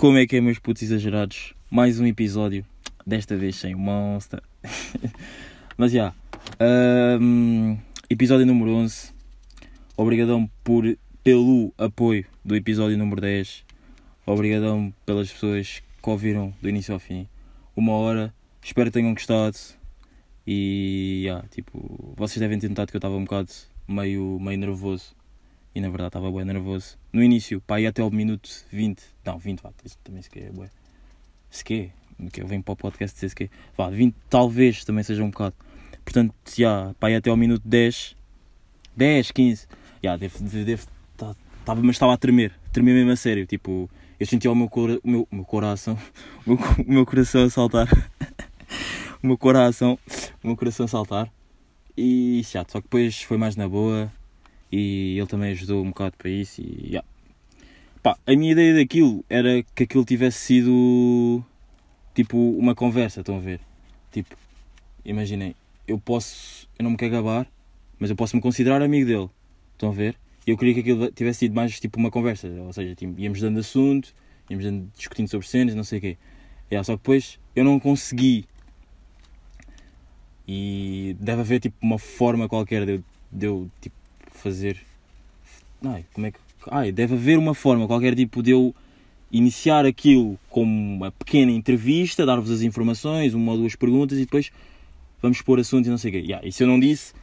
Como é que é, meus putos exagerados? Mais um episódio, desta vez sem Monster. Mas já, um, episódio número 11. Obrigadão por, pelo apoio do episódio número 10. Obrigadão pelas pessoas que ouviram do início ao fim. Uma hora, espero que tenham gostado. E, yeah, tipo, vocês devem ter notado que eu estava um bocado meio, meio nervoso e na verdade estava bem nervoso. No início, pá, ia até ao minuto 20. Não, 20, vá, também se quer, bué. Se quer, que eu venho para o podcast dizer se quer. Vá, 20 talvez também seja um bocado. Portanto, já, pá, ia até ao minuto 10. 10, 15. Já, devo, devo, tá, tava, mas estava a tremer. Tremer mesmo a sério. Tipo, eu sentia o meu, cora, o meu, meu coração. O meu, o meu coração a saltar. o meu coração. O meu coração a saltar. E já, só que depois foi mais na boa e ele também ajudou um bocado para isso e yeah. Pá, a minha ideia daquilo era que aquilo tivesse sido tipo uma conversa, estão a ver? Tipo, imaginem, eu posso, eu não me quero gabar, mas eu posso me considerar amigo dele, estão a ver? Eu queria que aquilo tivesse sido mais tipo uma conversa, ou seja, tipo, íamos dando assunto, íamos dando, discutindo sobre cenas, não sei o quê. Yeah, só que depois eu não consegui. E deve haver tipo uma forma qualquer de eu, de eu tipo, fazer. Ai, como é que. Ai, deve haver uma forma, qualquer tipo de eu iniciar aquilo como uma pequena entrevista, dar-vos as informações, uma ou duas perguntas e depois vamos pôr assuntos e não sei o quê. Yeah, isso eu não disse.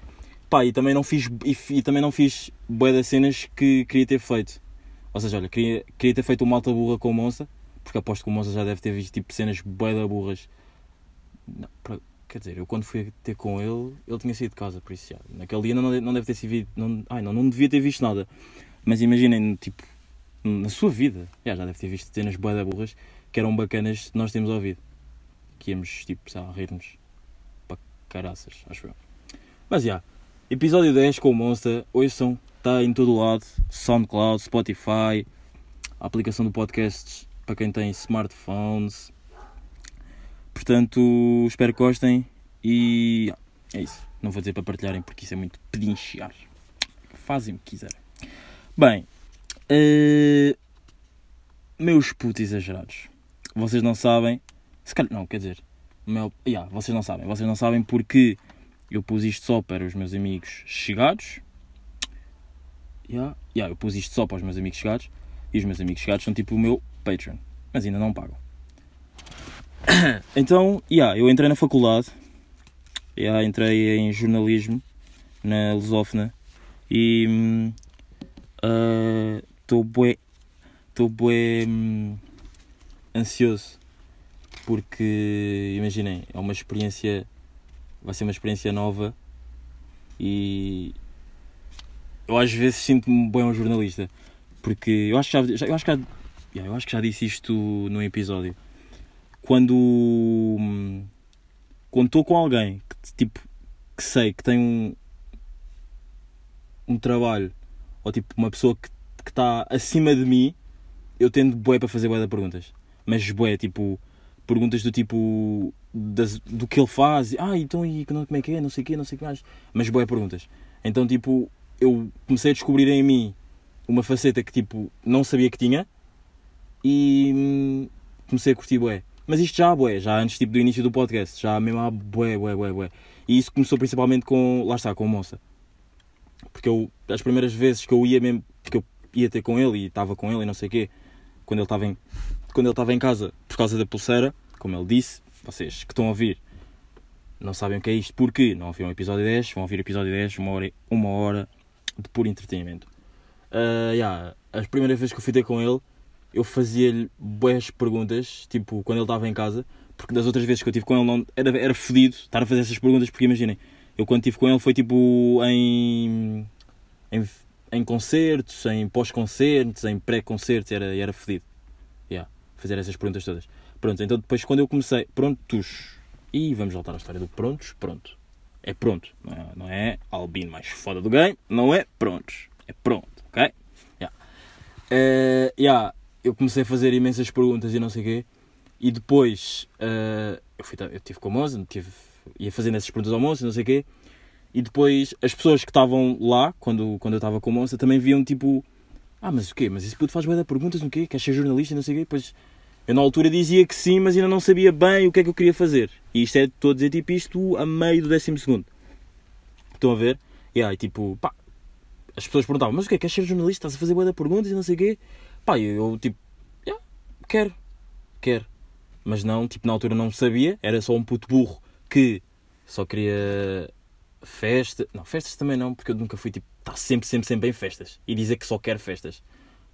Pá, e também não fiz, e, e também não fiz bué das cenas que queria ter feito. Ou seja, olha, queria, queria ter feito uma alta burra com o Monza, porque aposto que o Monza já deve ter visto tipo cenas bué da burras. Não, Quer dizer, eu quando fui ter com ele, ele tinha saído de casa, por isso já. Naquele dia não, não deve ter sido. Não, ai, não, não devia ter visto nada. Mas imaginem, tipo, na sua vida, já, já deve ter visto cenas boas burras que eram bacanas nós temos ouvido. Que íamos, tipo, sei lá, rir-nos para caraças, acho eu. Mas já, episódio 10 com o Monster, hoje são, está em todo lado: Soundcloud, Spotify, a aplicação do podcast para quem tem smartphones Portanto, espero que gostem e é isso. Não vou dizer para partilharem porque isso é muito pedinchear. Fazem o que quiserem. Bem, uh, meus putos exagerados. Vocês não sabem. Se calhar, não, quer dizer, meu, yeah, vocês não sabem. Vocês não sabem porque eu pus isto só para os meus amigos chegados. Yeah, yeah, eu pus isto só para os meus amigos chegados. E os meus amigos chegados são tipo o meu Patreon. Mas ainda não pagam. então, yeah, eu entrei na faculdade, yeah, entrei em jornalismo na Lusófona e estou uh, bué, estou bué um, ansioso porque imaginem, é uma experiência, vai ser uma experiência nova e eu às vezes sinto-me bem um jornalista porque eu acho que já, eu acho que já, eu acho que já disse isto no episódio quando quando estou com alguém que tipo que sei que tem um um trabalho ou tipo uma pessoa que está acima de mim eu tendo bué para fazer bué de perguntas. Mas bué tipo perguntas do tipo das, do que ele faz ah então e como é que é? Não sei o quê não sei o que mais. Mas bué perguntas. Então tipo eu comecei a descobrir em mim uma faceta que tipo não sabia que tinha e hum, comecei a curtir bué mas isto já há bué, já antes tipo, do início do podcast, já mesmo há bué, bué, bué, bué. E isso começou principalmente com, lá está, com o Moça. Porque eu, as primeiras vezes que eu ia mesmo, que eu ia ter com ele e estava com ele e não sei o quê, quando ele estava em, quando ele estava em casa por causa da pulseira, como ele disse, vocês que estão a ouvir não sabem o que é isto, porque não ouviram o episódio 10, vão ouvir o episódio 10, uma hora, uma hora de puro entretenimento. Uh, yeah, as primeiras vezes que eu fui ter com ele, eu fazia-lhe boas perguntas, tipo, quando ele estava em casa, porque das outras vezes que eu tive com ele não, era, era fodido estar a fazer essas perguntas, porque imaginem, eu quando estive com ele foi tipo em, em, em concertos, em pós-concertos, em pré-concertos, era, era fodido. Yeah, fazer essas perguntas todas. Pronto, então depois quando eu comecei, prontos, e vamos voltar à história do prontos, pronto. É pronto, não é, não é albino mais foda do game, não é prontos, é pronto, ok? Uh, yeah eu comecei a fazer imensas perguntas e não sei o quê. E depois uh, eu, fui, eu tive com o Moza, tive, ia fazendo essas perguntas ao Moza, não sei o quê. E depois as pessoas que estavam lá, quando, quando eu estava com o Moza, também viam tipo: Ah, mas o quê? Mas esse puto faz boa perguntas, no quê? Queres ser jornalista, não sei o quê? Depois Eu na altura dizia que sim, mas ainda não sabia bem o que é que eu queria fazer. E isto é, estou a dizer tipo isto a meio do décimo segundo. Estão a ver? E aí, tipo, pá, as pessoas perguntavam, mas o que é? Queres ser jornalista? Estás a fazer boa perguntas e não sei o quê? Pá, eu, tipo, yeah, quero, quero. Mas não, tipo, na altura não sabia, era só um puto burro que só queria festa. Não, festas também não, porque eu nunca fui, tipo, estar tá sempre, sempre, sempre em festas. E dizer que só quero festas.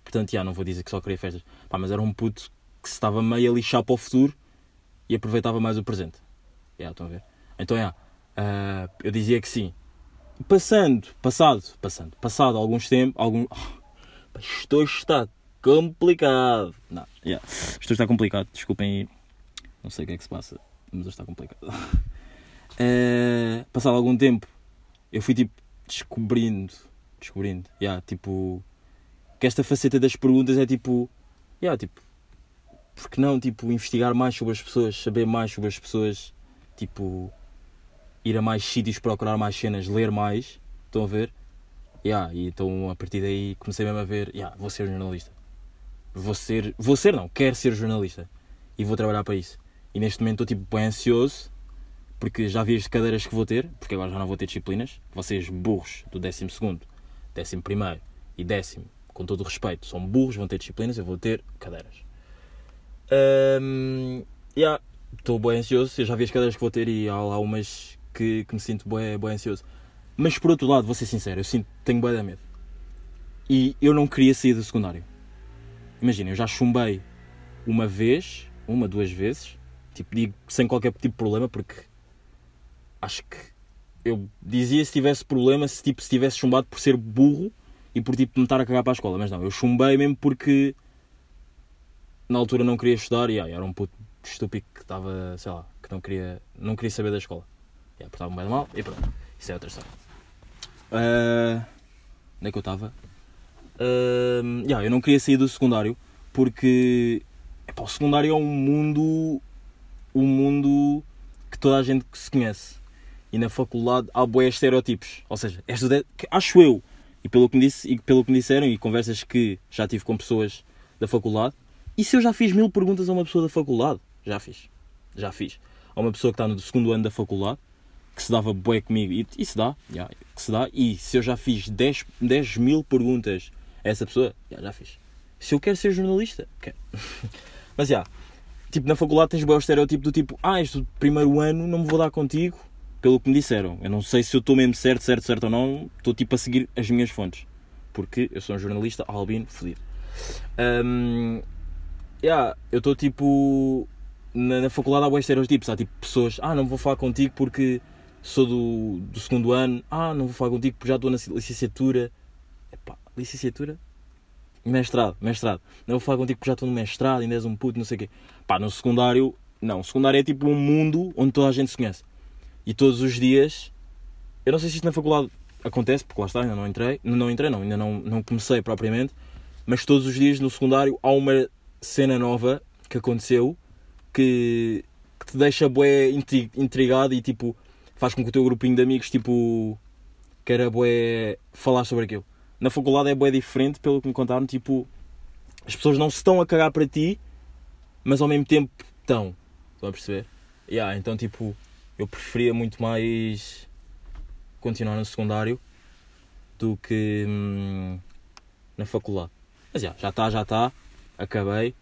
Portanto, já, não vou dizer que só queria festas. Pá, mas era um puto que se estava meio a lixar para o futuro e aproveitava mais o presente. Já, estão a ver? Então, já, uh, eu dizia que sim. Passando, passado, passando, passado alguns tempos, algum... Oh, isto está complicado. Não, yeah. isto está complicado, desculpem Não sei o que é que se passa, mas está complicado. Uh, passado algum tempo, eu fui tipo descobrindo, descobrindo, yeah, tipo, que esta faceta das perguntas é tipo, yeah, tipo, porque não, tipo, investigar mais sobre as pessoas, saber mais sobre as pessoas, tipo, ir a mais sítios, procurar mais cenas, ler mais, estão a ver? Yeah, e então a partir daí comecei mesmo a ver, yeah, vou ser jornalista. Vou ser, vou ser não, quero ser jornalista. E vou trabalhar para isso. E neste momento estou tipo bem ansioso, porque já vi as cadeiras que vou ter, porque agora já não vou ter disciplinas. Vocês burros do décimo segundo, décimo primeiro e décimo, com todo o respeito, são burros, vão ter disciplinas, eu vou ter cadeiras. Um, yeah, estou bem ansioso, eu já vi as cadeiras que vou ter e há lá umas que, que me sinto bem, bem ansioso. Mas por outro lado, vou ser sincero, eu sinto, tenho bem da medo. E eu não queria sair do secundário. Imagina, eu já chumbei uma vez, uma, duas vezes, tipo, digo sem qualquer tipo de problema, porque acho que eu dizia se tivesse problema, se, tipo, se tivesse chumbado por ser burro e por tipo me estar a cagar para a escola, mas não, eu chumbei mesmo porque na altura não queria estudar e era um puto estúpido que estava, sei lá, que não queria, não queria saber da escola. Yeah, portava-me bem mal e pronto. Isso é outra história. Uh, onde é que eu estava? Uh, yeah, eu não queria sair do secundário porque epá, o secundário é um mundo. Um mundo que toda a gente se conhece. E na faculdade há boés estereotipos. Ou seja, acho eu, e pelo, que me disse, e pelo que me disseram, e conversas que já tive com pessoas da faculdade, e se eu já fiz mil perguntas a uma pessoa da faculdade? Já fiz. Já fiz. A uma pessoa que está no segundo ano da faculdade, que se dava bué comigo, e, e se dá, yeah, que se dá, e se eu já fiz 10, 10 mil perguntas essa pessoa, yeah, já fiz. Se eu quero ser jornalista, quero. Mas já, tipo, na faculdade tens bué o estereotipo do tipo, ah, este primeiro ano não me vou dar contigo, pelo que me disseram. Eu não sei se eu estou mesmo certo, certo, certo ou não, estou tipo a seguir as minhas fontes. Porque eu sou um jornalista albino fodido. Um, yeah, eu estou tipo. Na, na, faculdade há bons estereotipos. Há tipo pessoas, ah, não vou falar contigo porque sou do, do segundo ano, ah, não vou falar contigo porque já estou na licenciatura. Epá, licenciatura? Mestrado, mestrado. Não vou falar contigo porque já estou no mestrado, ainda és um puto, não sei o quê. Pá, no secundário, não. O secundário é tipo um mundo onde toda a gente se conhece. E todos os dias, eu não sei se isto na faculdade acontece, porque lá está, ainda não entrei. Não entrei, não, ainda não, não comecei propriamente. Mas todos os dias no secundário há uma cena nova que aconteceu que, que te deixa bué intrigado e tipo faz com que o teu grupinho de amigos tipo queira bué falar sobre aquilo. Na faculdade é bué diferente, pelo que me contaram, tipo, as pessoas não se estão a cagar para ti, mas ao mesmo tempo estão. Estão a perceber? Yeah, então tipo, eu preferia muito mais continuar no secundário do que hum, na faculdade. Mas yeah, já está, já está, acabei,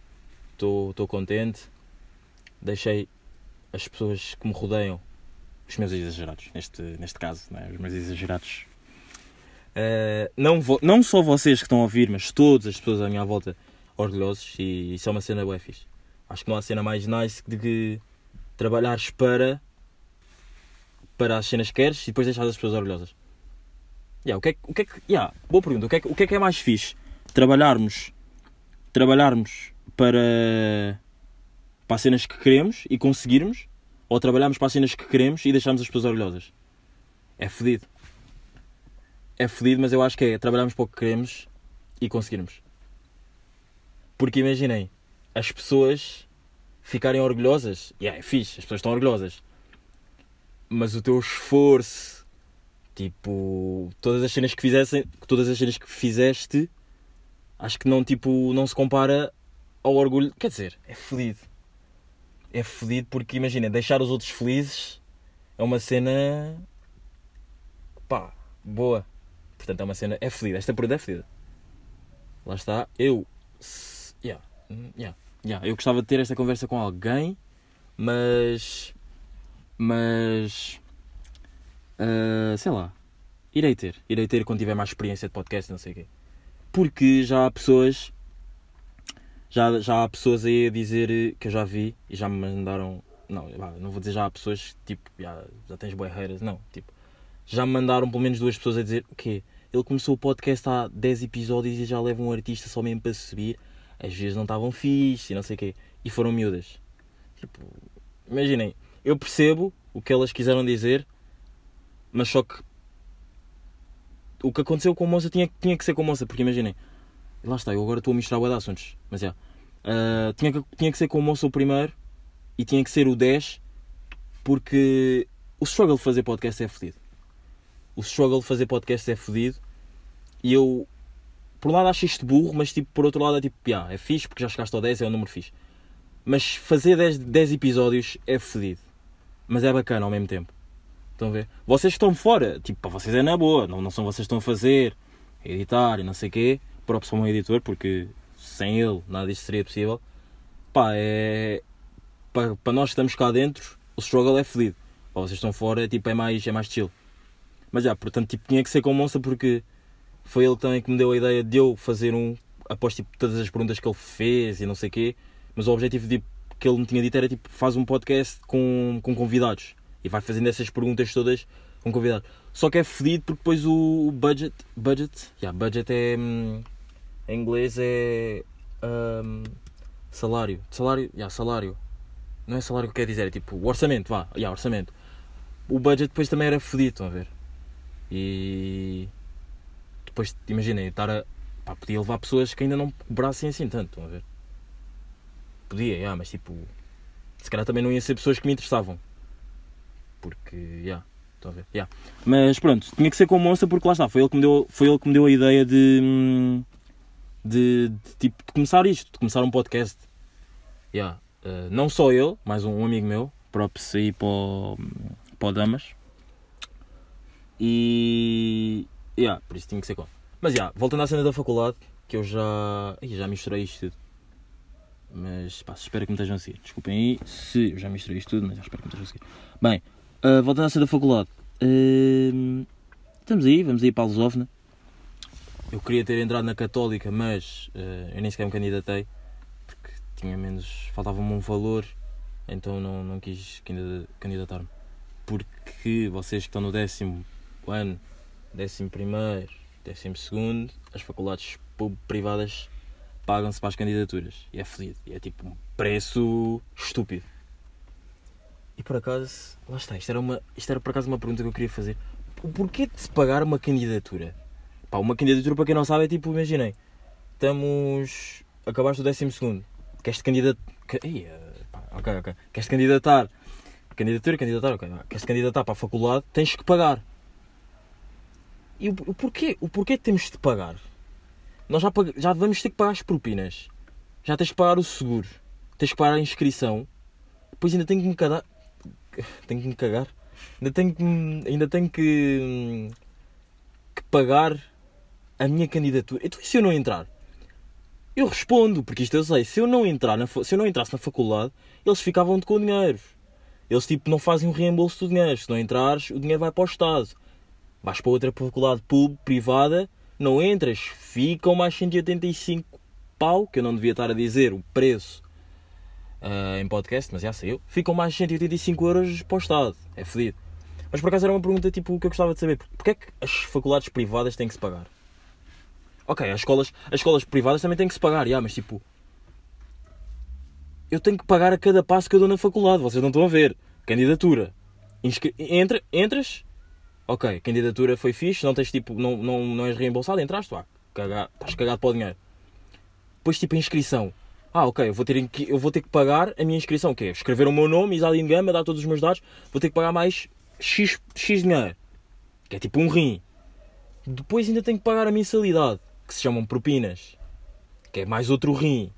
estou contente, deixei as pessoas que me rodeiam os meus exagerados, neste, neste caso, né? os meus exagerados. Uh, não, vo, não só vocês que estão a ouvir, mas todas as pessoas à minha volta orgulhosos e isso é uma cena boa fixe. Acho que não há cena mais nice de que trabalhares para para as cenas que queres e depois deixar as pessoas orgulhosas. Yeah, o que é, o que, é yeah, boa pergunta. O que, é, o que é que é mais fixe? Trabalharmos trabalharmos para, para as cenas que queremos e conseguirmos ou trabalharmos para as cenas que queremos e deixarmos as pessoas orgulhosas. É fedido. É fedido, mas eu acho que é trabalharmos para o que queremos e conseguirmos. Porque imaginem, as pessoas ficarem orgulhosas. Yeah, é fixe, as pessoas estão orgulhosas. Mas o teu esforço, tipo, todas as cenas que fizessem, todas as cenas que fizeste, acho que não, tipo, não se compara ao orgulho. Quer dizer, é fodido. É fodido porque, imagina, deixar os outros felizes é uma cena. pá, boa. Portanto, é uma cena. É fodida. Esta pergunta é fodida. Lá está. Eu. Yeah, yeah, yeah. Eu gostava de ter esta conversa com alguém, mas. Mas. Uh, sei lá. Irei ter. Irei ter quando tiver mais experiência de podcast, não sei o quê. Porque já há pessoas já, já há pessoas aí a dizer que eu já vi e já me mandaram. Não, não vou dizer já há pessoas tipo, já, já tens boieiras, não. Tipo, já me mandaram pelo menos duas pessoas a dizer o quê? Ele começou o podcast há 10 episódios e já leva um artista só mesmo para subir. Às vezes não estavam fixe e não sei o quê. E foram miúdas. Tipo, imaginem, eu percebo o que elas quiseram dizer, mas só que o que aconteceu com a moça tinha, tinha que ser com a moça, porque imaginem, lá está, eu agora estou a misturar de assuntos, mas é. Uh, tinha, que, tinha que ser com o moço o primeiro e tinha que ser o 10 porque o struggle de fazer podcast é fodido. O struggle de fazer podcast é fodido e eu, por um lado, acho isto burro, mas tipo, por outro lado, é tipo, yeah, é fixe porque já chegaste ao 10, é um número fixe. Mas fazer 10, 10 episódios é fodido, mas é bacana ao mesmo tempo. Estão a ver? Vocês estão fora, tipo, para vocês é na boa, não, não são vocês que estão a fazer, editar e não sei o quê próprio para um editor, porque sem ele nada disto seria possível. Pá, é. Para, para nós que estamos cá dentro, o struggle é fedido. Para vocês estão fora, tipo, é mais, é mais chill. Mas já, portanto, tipo, tinha que ser com o Monça porque foi ele também que me deu a ideia de eu fazer um, após tipo, todas as perguntas que ele fez e não sei o quê. Mas o objetivo de, que ele me tinha dito era tipo, faz um podcast com, com convidados e vai fazendo essas perguntas todas com convidados. Só que é fedido porque depois o budget. Budget? Yeah, budget é. Hum, em inglês é um, salário. Salário, yeah, salário. Não é salário que quer dizer, é tipo orçamento, vá, yeah, orçamento. O budget depois também era fedido, estão a ver? E depois, imaginem, estar a. Pá, podia levar pessoas que ainda não cobrassem assim tanto, estão a ver? Podia, yeah, mas tipo. Se calhar também não ia ser pessoas que me interessavam. Porque, yeah, estão a ver? Yeah. Mas pronto, tinha que ser com o Monster porque lá está, foi ele que me deu, foi ele que me deu a ideia de. Hum, de, de, tipo, de começar isto, de começar um podcast. Yeah. Uh, não só ele, mais um, um amigo meu, próprio sair para o, para o Damas. E. Yeah, por isso tinha que ser com. Mas yeah, voltando à cena da faculdade, que eu já. Ih, já misturei isto tudo. Mas pá, espero que me estejam a seguir. Desculpem aí se eu já misturei isto tudo, mas já espero que me estejam a seguir. Bem, uh, voltando à cena da faculdade. Uh, estamos aí, vamos aí para a Lusófona eu queria ter entrado na Católica, mas uh, eu nem sequer me candidatei porque tinha menos. faltava-me um valor, então não, não quis candidatar-me. Porque vocês que estão no décimo ano, décimo primeiro, décimo segundo, as faculdades privadas pagam-se para as candidaturas. E é fodido. E é tipo um preço estúpido. E por acaso, lá está, isto era, uma, isto era por acaso uma pergunta que eu queria fazer. O porquê de se pagar uma candidatura? Pá, uma candidatura, para quem não sabe, é tipo, imaginem, estamos. acabaste o décimo segundo, queres-te candidatar. ok, ok. Queres-te candidatar. Candidatura, candidatar, ok. Queres-te candidatar para a faculdade, tens que pagar. E o, o porquê? O porquê temos de pagar? Nós já, já vamos ter que pagar as propinas. Já tens que pagar o seguro. Tens que pagar a inscrição. Depois ainda tenho que me cagar. Tenho que me cagar. Ainda tenho que, ainda tenho que, que pagar a minha candidatura. Então, e se eu não entrar? Eu respondo, porque isto eu sei. Se eu não, entrar na, se eu não entrasse na faculdade, eles ficavam de com dinheiro. Eles tipo não fazem um reembolso do dinheiro. Se não entrares, o dinheiro vai para o Estado. Vais para outra faculdade pública, privada, não entras, ficam mais 185 pau, que eu não devia estar a dizer o preço uh, em podcast, mas já saiu. Ficam mais 185 euros para o Estado. É fodido. Mas por acaso era uma pergunta tipo, que eu gostava de saber. Porquê é que as faculdades privadas têm que se pagar? Ok, as escolas, as escolas privadas também têm que se pagar, yeah, mas tipo. Eu tenho que pagar a cada passo que eu dou na faculdade, vocês não estão a ver. Candidatura. Inscri entra, entras. Ok, candidatura foi fixe, não tens tipo. Não, não, não és reembolsado, entraste, ah, cagar, estás cagado para o dinheiro. Depois tipo inscrição. Ah, ok, eu vou, ter, eu vou ter que pagar a minha inscrição, que é escrever o meu nome, Isadine Gama, dar todos os meus dados, vou ter que pagar mais X, X dinheiro. Que é tipo um rim. Depois ainda tenho que pagar a mensalidade que se chamam propinas, que é mais outro rim.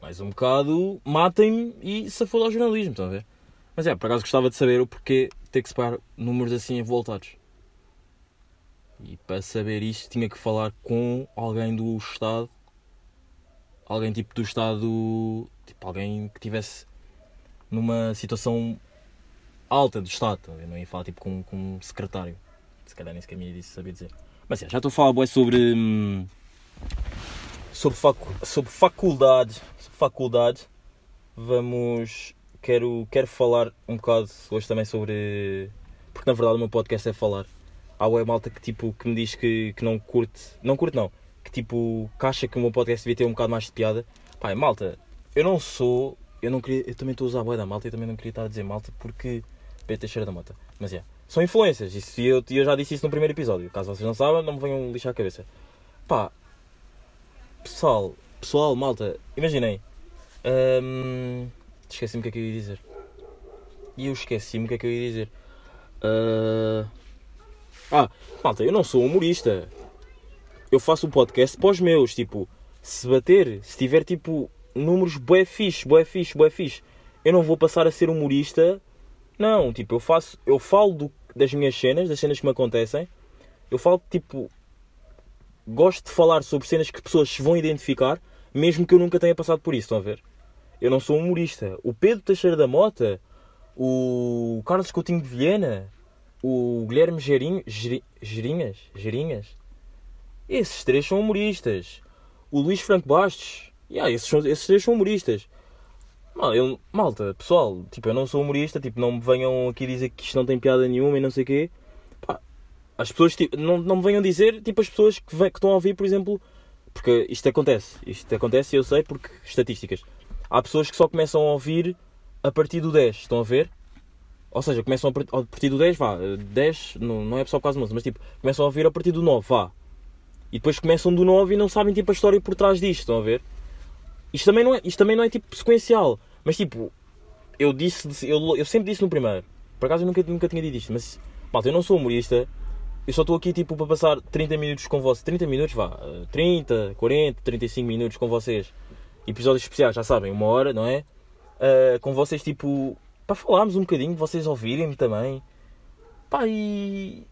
mais um bocado, matem-me e se for ao jornalismo, estão a ver? Mas é, por acaso gostava de saber o porquê ter que separar números assim voltados. E para saber isso tinha que falar com alguém do Estado. Alguém tipo do Estado. Tipo, alguém que tivesse numa situação alta do Estado. Eu não ia falar tipo com, com um secretário. Se calhar nem sequer me disse saber dizer. Mas já estou a falar bué, sobre. Hum, sobre, facu sobre faculdade. Sobre faculdade. Vamos. Quero, quero falar um bocado hoje também sobre. Porque na verdade o meu podcast é falar. Há a malta que tipo que me diz que, que não curte. Não curte não. Que tipo que acha que o meu podcast devia ter um bocado mais de piada. Pai, malta, eu não sou. Eu não queria. Eu também estou a usar a boia da malta e também não queria estar a dizer malta porque. Pedro Teixeira da Mota. Mas é. Yeah, são influências. Isso, eu, eu já disse isso no primeiro episódio. Caso vocês não saibam, não me venham lixar a cabeça. Pá. Pessoal. Pessoal, malta. Imaginem. Hum, esqueci-me o que é que eu ia dizer. E eu esqueci-me o que é que eu ia dizer. Uh... Ah, malta, eu não sou humorista. Eu faço um podcast para os meus. Tipo, se bater, se tiver tipo números bué fixe, bué fixe, bué fixe, eu não vou passar a ser humorista não, tipo, eu faço, eu falo do, das minhas cenas, das cenas que me acontecem. Eu falo, tipo, gosto de falar sobre cenas que pessoas se vão identificar, mesmo que eu nunca tenha passado por isso, estão a ver? Eu não sou humorista. O Pedro Teixeira da Mota, o Carlos Coutinho de Viena, o Guilherme Gerinho, Gerinhas, Gerinhas, esses três são humoristas. O Luís Franco Bastos, yeah, esses, são, esses três são humoristas. Mal, eu, malta, pessoal, tipo, eu não sou humorista, tipo, não me venham aqui dizer que isto não tem piada nenhuma e não sei o quê. Pá, as pessoas, tipo, não, não me venham dizer, tipo, as pessoas que, vem, que estão a ouvir, por exemplo, porque isto acontece, isto acontece e eu sei porque, estatísticas. Há pessoas que só começam a ouvir a partir do 10, estão a ver? Ou seja, começam a partir do 10, vá, 10, não, não é só causa do música, mas tipo, começam a ouvir a partir do 9, vá. E depois começam do 9 e não sabem tipo a história por trás disto, estão a ver? Isto também não é, isto também não é tipo sequencial. Mas tipo, eu disse, eu, eu sempre disse no primeiro. Por acaso eu nunca, nunca tinha dito isto, mas malta, eu não sou humorista. Eu só estou aqui tipo para passar 30 minutos com vocês. 30 minutos, vá. 30, 40, 35 minutos com vocês. Episódios especiais, já sabem, uma hora, não é? Uh, com vocês tipo. Para falarmos um bocadinho, vocês ouvirem-me também. Pá, e.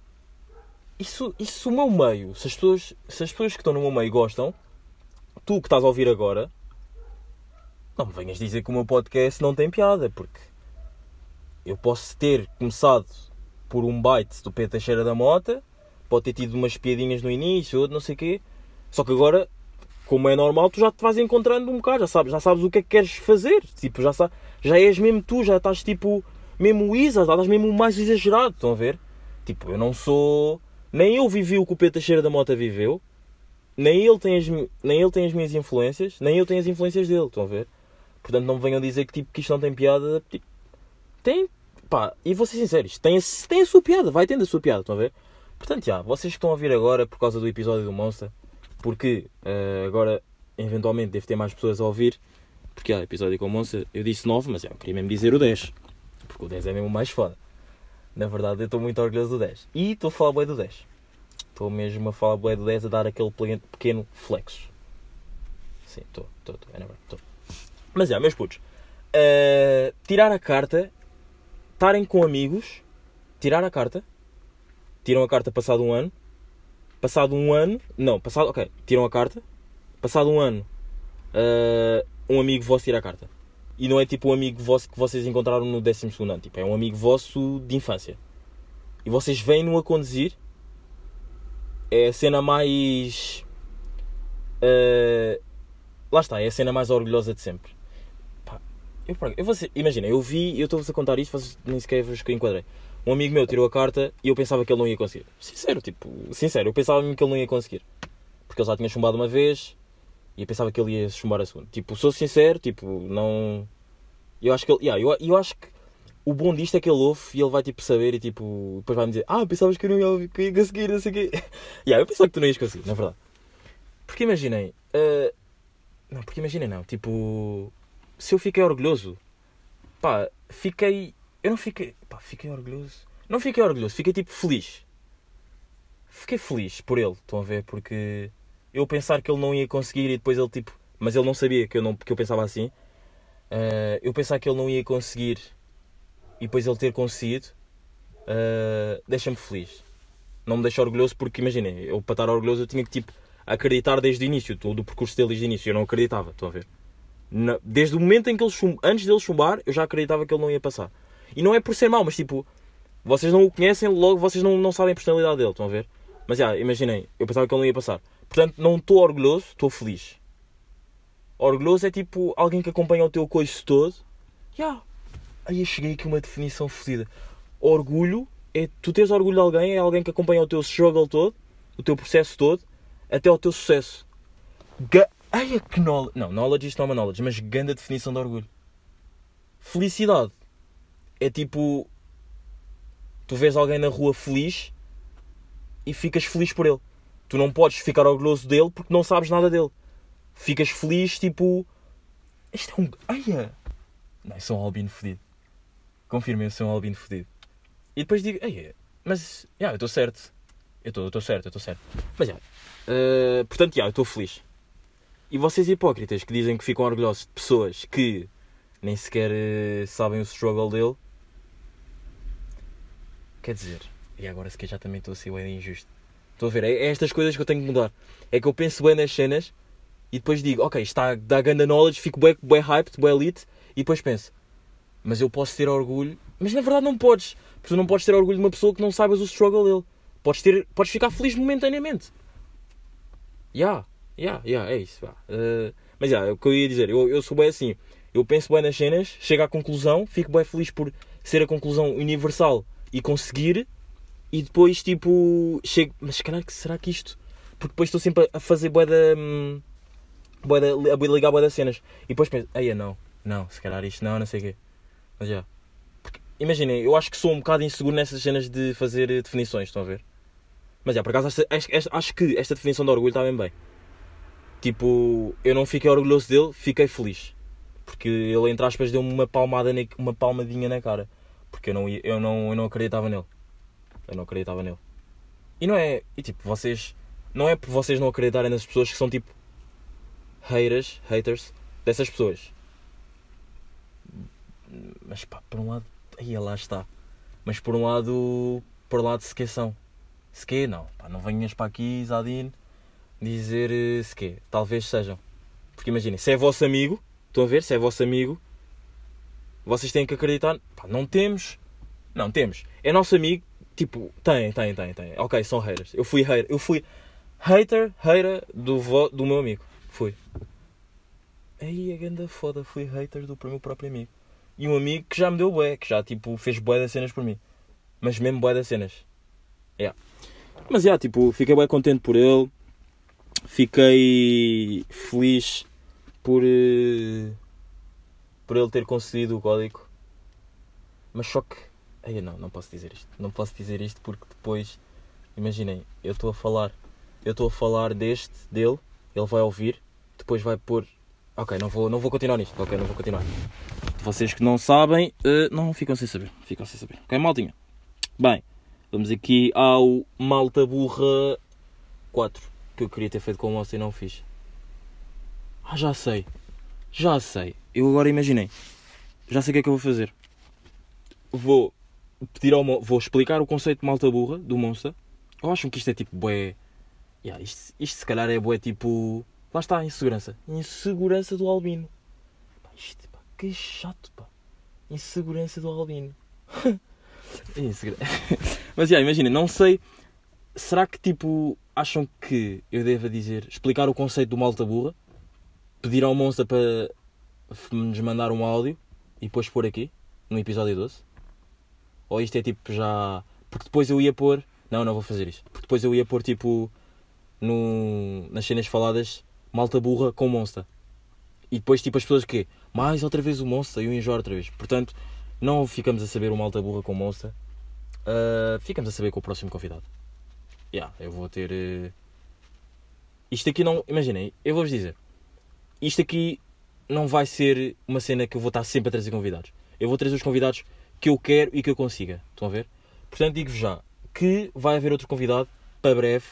Isso, isso o meu meio, se as, pessoas, se as pessoas que estão no meu meio gostam, tu que estás a ouvir agora, não me venhas dizer que o meu podcast não tem piada, porque eu posso ter começado por um byte do Pedro Teixeira da Mota, pode ter tido umas piadinhas no início, ou não sei o quê, só que agora, como é normal, tu já te vais encontrando um bocado, já sabes, já sabes o que é que queres fazer, tipo, já, sabes, já és mesmo tu, já estás tipo, mesmo Isa, já estás mesmo mais exagerado, estão a ver? Tipo, eu não sou. Nem eu vivi o que o Pedro Teixeira da Mota viveu, nem ele tem as, nem ele tem as minhas influências, nem eu tenho as influências dele, estão a ver? Portanto, não me venham dizer que, tipo, que isto não tem piada. Tipo, tem, pá, e vou ser sincero, isto tem, tem a sua piada, vai tendo a sua piada, estão a ver? Portanto, já, vocês que estão a vir agora por causa do episódio do Monster, porque uh, agora, eventualmente, deve ter mais pessoas a ouvir, porque, ah, episódio com o Monster, eu disse 9, mas é, eu queria mesmo dizer o 10, porque o 10 é mesmo mais foda. Na verdade, eu estou muito orgulhoso do 10. E estou a falar bem do 10. Estou mesmo a falar bem do 10, a dar aquele pequeno flexo. Sim, estou, estou, estou, é. Mas é, meus putos. Uh, tirar a carta, estarem com amigos, tirar a carta, tiram a carta passado um ano, passado um ano, não, passado, ok, tiram a carta, passado um ano, uh, um amigo vosso tira a carta. E não é tipo um amigo vosso que vocês encontraram no 12 ano, tipo, é um amigo vosso de infância. E vocês vêm-no a conduzir, é a cena mais. Uh, lá está, é a cena mais orgulhosa de sempre. Eu, eu imagina, eu vi, eu estou-vos a contar isto, vocês nem sequer vos enquadrei. Um amigo meu tirou a carta e eu pensava que ele não ia conseguir. Sincero, tipo, sincero, eu pensava mesmo que ele não ia conseguir. Porque ele já tinha chumbado uma vez e eu pensava que ele ia chumbar a segunda. Tipo, sou sincero, tipo, não. Eu acho que ele. Yeah, eu, eu acho que o bom disto é que ele ouve e ele vai tipo saber e tipo. Depois vai me dizer, ah, pensavas que eu não ia, que ia conseguir, não sei o quê. yeah, eu pensava que tu não ias conseguir, na verdade. Porque imaginei. Uh... Não, porque imaginei não, tipo se eu fiquei orgulhoso, pá, fiquei. Eu não fiquei. Pá, fiquei orgulhoso. Não fiquei orgulhoso, fiquei tipo feliz. Fiquei feliz por ele, estão a ver? Porque eu pensar que ele não ia conseguir e depois ele tipo mas ele não sabia que eu, não, que eu pensava assim. Uh, eu pensar que ele não ia conseguir e depois ele ter conseguido, uh, deixa-me feliz. Não me deixa orgulhoso porque, imaginem, eu para estar orgulhoso eu tinha que tipo, acreditar desde o início, todo o percurso dele desde o início. Eu não acreditava, estão a ver? Na, desde o momento em que ele chum, antes dele chumbar, eu já acreditava que ele não ia passar. E não é por ser mau, mas tipo, vocês não o conhecem, logo vocês não, não sabem a personalidade dele, estão a ver? Mas já, imaginem, eu pensava que ele não ia passar. Portanto, não estou orgulhoso, estou feliz. Orgulhoso é tipo alguém que acompanha o teu coice todo. Já. Aí eu cheguei aqui uma definição fodida. Orgulho é tu teres orgulho de alguém, é alguém que acompanha o teu struggle todo, o teu processo todo, até ao teu sucesso. Ga Ai, é que knowledge. Não, knowledge isto não é uma knowledge, mas grande definição de orgulho. Felicidade é tipo. Tu vês alguém na rua feliz e ficas feliz por ele. Tu não podes ficar orgulhoso dele porque não sabes nada dele ficas feliz, tipo. Isto é um. Aia! Não, eu sou um albino fedido. Confirmem, sou um albino fedido. E depois digo, Aia, mas. Já, yeah, eu estou certo. Eu estou certo, eu estou certo. Mas. Yeah, uh, portanto, yeah, eu estou feliz. E vocês hipócritas que dizem que ficam orgulhosos de pessoas que nem sequer uh, sabem o struggle dele. Quer dizer, e agora se que já também estou a ser bem injusto. Estou a ver, é, é estas coisas que eu tenho que mudar. É que eu penso bem nas cenas e depois digo, ok, está da ganda knowledge, fico bem, bem hyped, bem elite, e depois penso, mas eu posso ter orgulho, mas na verdade não podes, porque tu não podes ter orgulho de uma pessoa que não saibas o struggle dele. Podes, ter, podes ficar feliz momentaneamente. Ya, yeah, ya, yeah, yeah, é isso. Uh, mas já, yeah, é o que eu ia dizer, eu, eu sou bem assim, eu penso bem nas cenas, chego à conclusão, fico bem feliz por ser a conclusão universal e conseguir, e depois tipo, chego, mas que será que isto? Porque depois estou sempre a fazer bué da. Hum, a ligar boa das cenas. E depois penso, aí não, não, se calhar isto não, não sei o quê. Mas já. Imaginem, eu acho que sou um bocado inseguro nessas cenas de fazer definições, estão a ver? Mas já, por acaso acho que esta definição de orgulho está bem bem. Tipo, eu não fiquei orgulhoso dele, fiquei feliz. Porque ele, entre aspas, deu-me uma, palmada uma palmadinha na cara. Porque eu não, eu, não, eu não acreditava nele. Eu não acreditava nele. E não é. E tipo, vocês. Não é por vocês não acreditarem nas pessoas que são tipo haters, haters dessas pessoas. Mas pá, por um lado, aí lá está. Mas por um lado, por um lado, se que são. Se que não, pá, não venhas para aqui, Zadine, dizer eh, se que. Talvez sejam. Porque imaginem, se é vosso amigo, estão a ver? Se é vosso amigo, vocês têm que acreditar. Pá, não temos. Não, temos. É nosso amigo, tipo, tem, tem, tem, tem. Ok, são haters. Eu fui hater. Eu fui hater, hater do, vo, do meu amigo. Fui. Aí a ganda foda, fui hater do meu próprio amigo. E um amigo que já me deu bué, que já tipo fez bué das cenas por mim. Mas mesmo bué das cenas. Yeah. Mas yeah, tipo, fiquei bem contente por ele. Fiquei feliz por, uh, por ele ter concedido o código. Mas só que. Ai, não, não posso dizer isto. Não posso dizer isto porque depois. Imaginem, eu estou a falar. Eu estou a falar deste, dele. Ele vai ouvir depois vai pôr. Ok, não vou, não vou continuar nisto. Ok, não vou continuar. Vocês que não sabem, uh, não ficam sem saber. Ficam sem saber. Ok, maltinha. Bem, vamos aqui ao Malta Burra 4. Que eu queria ter feito com o moço e não fiz. Ah, já sei. Já sei. Eu agora imaginei. Já sei o que é que eu vou fazer. Vou pedir ao Vou explicar o conceito de malta burra do Monster. Ou acham que isto é tipo bué. Yeah, isto, isto se calhar é bué tipo Lá está insegurança. Insegurança do albino. Isto, pá, que chato, pá. Insegurança do albino. Mas já, imagina, não sei. Será que tipo acham que eu devo dizer, explicar o conceito do malta burra, pedir ao monstro para nos mandar um áudio e depois pôr aqui, no episódio 12? Ou isto é tipo já. Porque depois eu ia pôr. Não, não vou fazer isto. Porque depois eu ia pôr tipo. No... nas cenas faladas malta burra com Monster. E depois, tipo, as pessoas que mais outra vez o Monster e o enjoar outra vez. Portanto, não ficamos a saber o malta burra com Monster. Uh, ficamos a saber com o próximo convidado. Yeah, eu vou ter. Uh... Isto aqui não. Imaginem, eu vou-vos dizer. Isto aqui não vai ser uma cena que eu vou estar sempre a trazer convidados. Eu vou trazer os convidados que eu quero e que eu consiga. Estão a ver? Portanto, digo-vos já que vai haver outro convidado para breve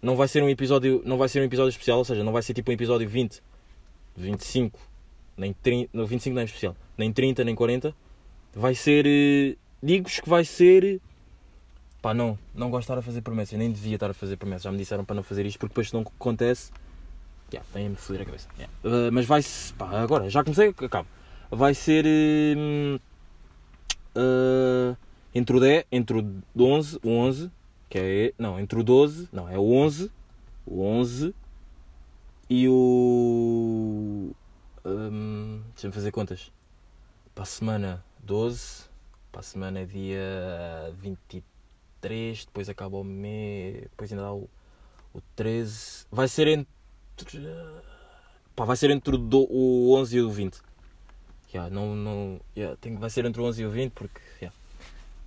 não vai ser um episódio, não vai ser um episódio especial, ou seja, não vai ser tipo um episódio 20 25, nem 30, não, 25 não é especial, nem 30, nem 40, vai ser. eh, Digo-vos que vai ser. Pá, não, não gosto de estar a fazer promessas, nem devia estar a fazer promessas. Já me disseram para não fazer isto, porque depois se não acontece. Yeah, tem-me foder a cabeça. Yeah. Uh, mas vai se. Pá, agora, já comecei, acabo. Vai ser. hum, uh, entre o 10, entre o 11, o 11, que é. Não, entre o 12, não, é o 11, o 11 e o. hum, Deixa-me fazer contas. Para a semana 12, para a semana é dia 23, depois acaba o mês, depois ainda dá o, o 13. Vai ser entre. Pá, vai ser entre o, do, o 11 e o 20. Yeah, não, não, yeah, tem, vai ser entre o 11 e o 20 porque yeah.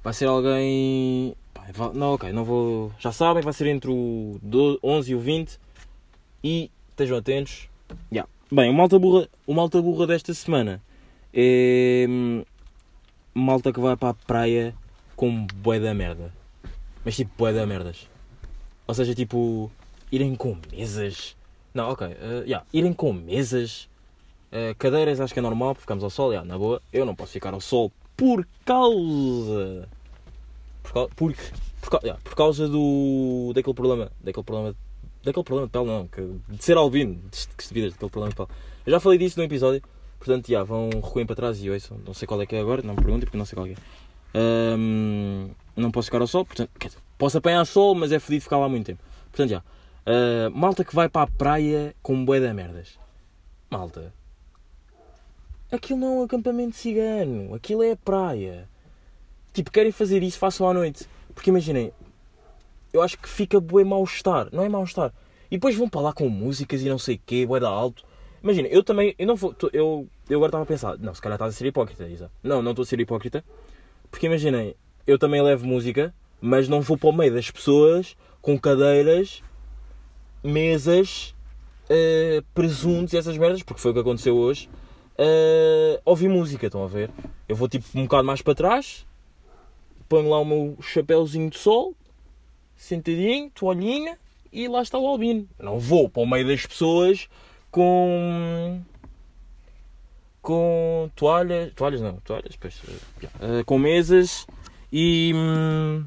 vai ser alguém. Pá, não, ok, não vou. Já sabem, vai ser entre o do- 11 e o 20 e estejam atentos. Yeah. Bem, o malta, burra, o malta burra desta semana é. hum, Malta que vai para a praia com bué da merda. Mas tipo, bué da merdas. Ou seja, tipo, irem com mesas. Não, ok, eh, yeah, irem com mesas. Uh, cadeiras acho que é normal, porque ficamos ao sol, yeah, na boa. Eu não posso ficar ao sol por causa. Por, por, cau- yeah, por causa do. daquele problema. Daquele problema. Daquele problema de pele, não. Que, de ser albino. Que estupidez, daquele problema de pele. Eu já falei disso num episódio. Portanto, yeah, vão recuem para trás e ouçam. Não sei qual é que é agora, não me perguntem porque não sei qual é. que é. Não posso ficar ao sol, portanto, dizer, posso apanhar sol, mas é fodido ficar lá muito tempo. Portanto, já. Ah, malta que vai para a praia com bué da merdas. Malta. Aquilo não é um acampamento cigano. Aquilo é a praia. Tipo, querem fazer isso, façam à noite. Porque imaginem, eu acho que fica bué mal-estar. Não é mal-estar. E depois vão para lá com músicas e não sei o quê, bué da alto. Imagina, eu também, eu não vou, eu, eu agora estava a pensar, não, se calhar estás a ser hipócrita, Isa. Não, não estou a ser hipócrita. Porque imaginem, eu também levo música, mas não vou para o meio das pessoas com cadeiras, mesas, eh, presuntos e essas merdas, porque foi o que aconteceu hoje. eh, ouvir música, estão a ver? Eu vou tipo um bocado mais para trás, ponho lá o meu chapéuzinho de sol, sentadinho, toalhinha, e lá está o albino. Não vou para o meio das pessoas com. com toalhas. toalhas não, toalhas, pois. eh, com mesas e. hum,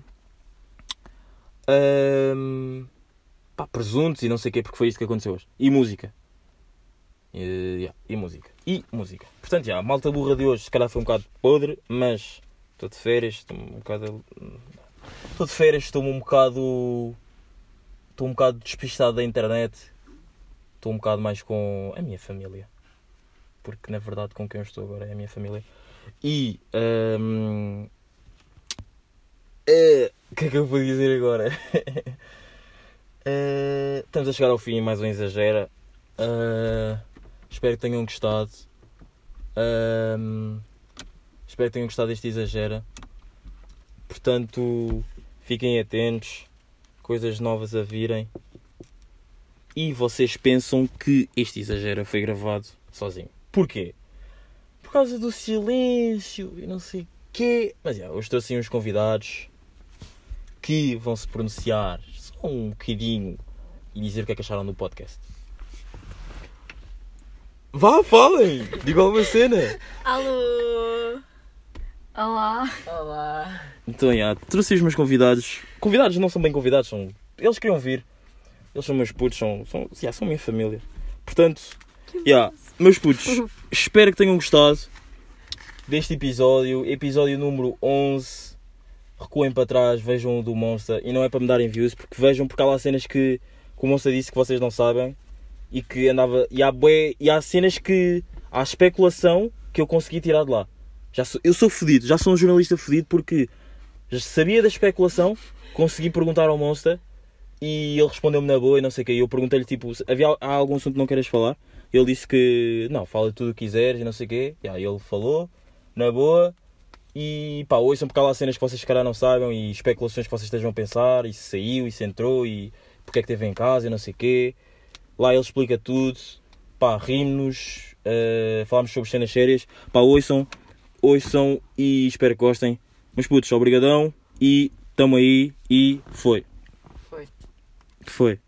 hum, pá, presuntos e não sei o quê, porque foi isto que aconteceu hoje. E música. E, yeah, e música. E música. Portanto, já, a malta burra de hoje se calhar foi um bocado podre, mas estou de férias, estou um bocado. Estou de férias, estou um bocado. Estou um bocado despistado da internet. Estou um bocado mais com a minha família. Porque na verdade com quem eu estou agora é a minha família. E. hum, eh, O que é que eu vou dizer agora? Eh, estamos a chegar ao fim, mais um exagera. Eh, espero que tenham gostado. Ahm, espero que tenham gostado deste exagera. Portanto, fiquem atentos. Coisas novas a virem. E vocês pensam que este exagera foi gravado sozinho. Porquê? Por causa do silêncio e não sei o quê. Mas já, hoje trouxe assim uns convidados que vão se pronunciar só um bocadinho e dizer o que é que acharam do podcast. Vá, falem! Digam alguma cena! Alô! Olá! Olá. Então, já, trouxe os meus convidados. Convidados não são bem convidados, são. Eles queriam vir. Eles são meus putos, são. São, já, são minha família. Portanto, já, meus putos, espero que tenham gostado deste episódio. Episódio número 11. Recuem para trás, vejam o do Monster. E não é para me darem views, porque vejam, porque há lá cenas que, que o Monster disse que vocês não sabem. E que andava. E há, bué, e há cenas que. Há especulação que eu consegui tirar de lá. Já sou, eu sou fodido, já sou um jornalista fodido porque já sabia da especulação, consegui perguntar ao Monster e ele respondeu-me na boa e não sei o que. Eu perguntei-lhe tipo, havia há algum assunto que não queiras falar? Ele disse que não, fala tudo o que quiseres e não sei o quê. E aí ele falou, na boa. E pá, ouçam porque há lá cenas que vocês se calhar não saibam e especulações que vocês estejam a pensar, e se saiu, e se entrou, e porque é que esteve em casa e não sei o quê. Lá ele explica tudo. Pá, rimos-nos, eh, falamos sobre cenas sérias. Pá, ouçam, ouçam e espero que gostem. Mas putos, obrigadão e tamo aí e foi. Foi. Foi.